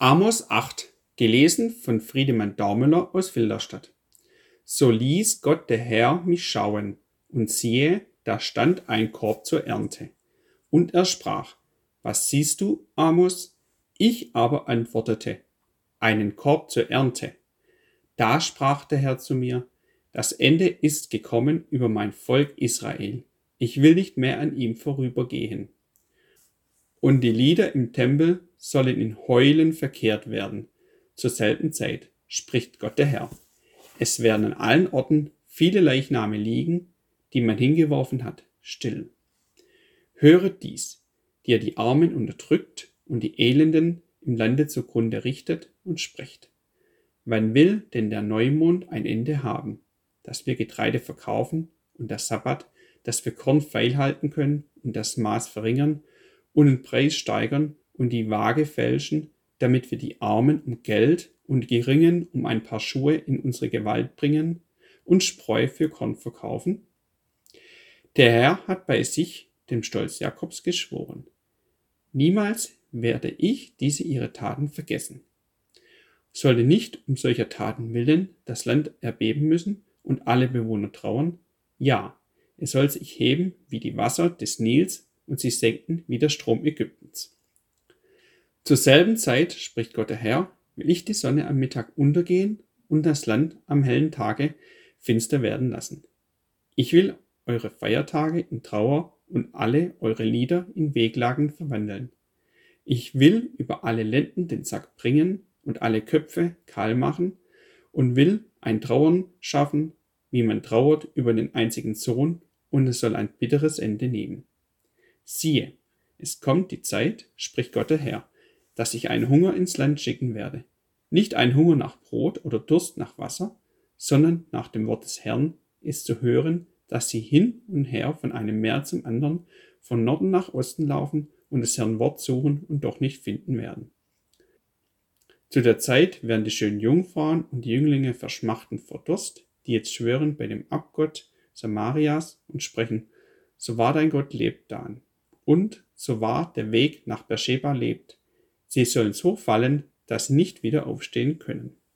Amos 8, gelesen von Friedemann Daumeler aus Filderstadt. So ließ Gott der Herr mich schauen, und siehe, da stand ein Korb zur Ernte. Und er sprach, Was siehst du, Amos? Ich aber antwortete, Einen Korb zur Ernte. Da sprach der Herr zu mir, Das Ende ist gekommen über mein Volk Israel. Ich will nicht mehr an ihm vorübergehen. Und die Lieder im Tempel sollen in Heulen verkehrt werden. Zur selben Zeit, spricht Gott der Herr. Es werden an allen Orten viele Leichname liegen, die man hingeworfen hat, still. Höret dies, die ihr die Armen unterdrückt und die Elenden im Lande zugrunde richtet und sprecht. Wann will denn der Neumond ein Ende haben, dass wir Getreide verkaufen und der Sabbat, dass wir Korn feilhalten können und das Maß verringern und den Preis steigern und die Waage fälschen, damit wir die Armen um Geld und Geringen um ein paar Schuhe in unsere Gewalt bringen und Spreu für Korn verkaufen? Der Herr hat bei sich, dem Stolz Jakobs, geschworen. Niemals werde ich diese ihre Taten vergessen. Sollte nicht um solcher Taten willen das Land erbeben müssen und alle Bewohner trauern? Ja, es soll sich heben wie die Wasser des Nils und sich senken wie der Strom Ägyptens. Zur selben Zeit, spricht Gott der Herr, will ich die Sonne am Mittag untergehen und das Land am hellen Tage finster werden lassen. Ich will eure Feiertage in Trauer und alle eure Lieder in Wehklagen verwandeln. Ich will über alle Lenden den Sack bringen und alle Köpfe kahl machen und will ein Trauern schaffen, wie man trauert über den einzigen Sohn, und es soll ein bitteres Ende nehmen. Siehe, es kommt die Zeit, spricht Gott der Herr, dass ich einen Hunger ins Land schicken werde. Nicht ein Hunger nach Brot oder Durst nach Wasser, sondern nach dem Wort des Herrn ist zu hören, dass sie hin und her von einem Meer zum anderen, von Norden nach Osten laufen und des Herrn Wort suchen und doch nicht finden werden. Zu der Zeit werden die schönen Jungfrauen und die Jünglinge verschmachten vor Durst, die jetzt schwören bei dem Abgott Samarias und sprechen, so wahr dein Gott lebt Dan. Und so wahr der Weg nach Beersheba lebt, Sie sollen so fallen, dass sie nicht wieder aufstehen können.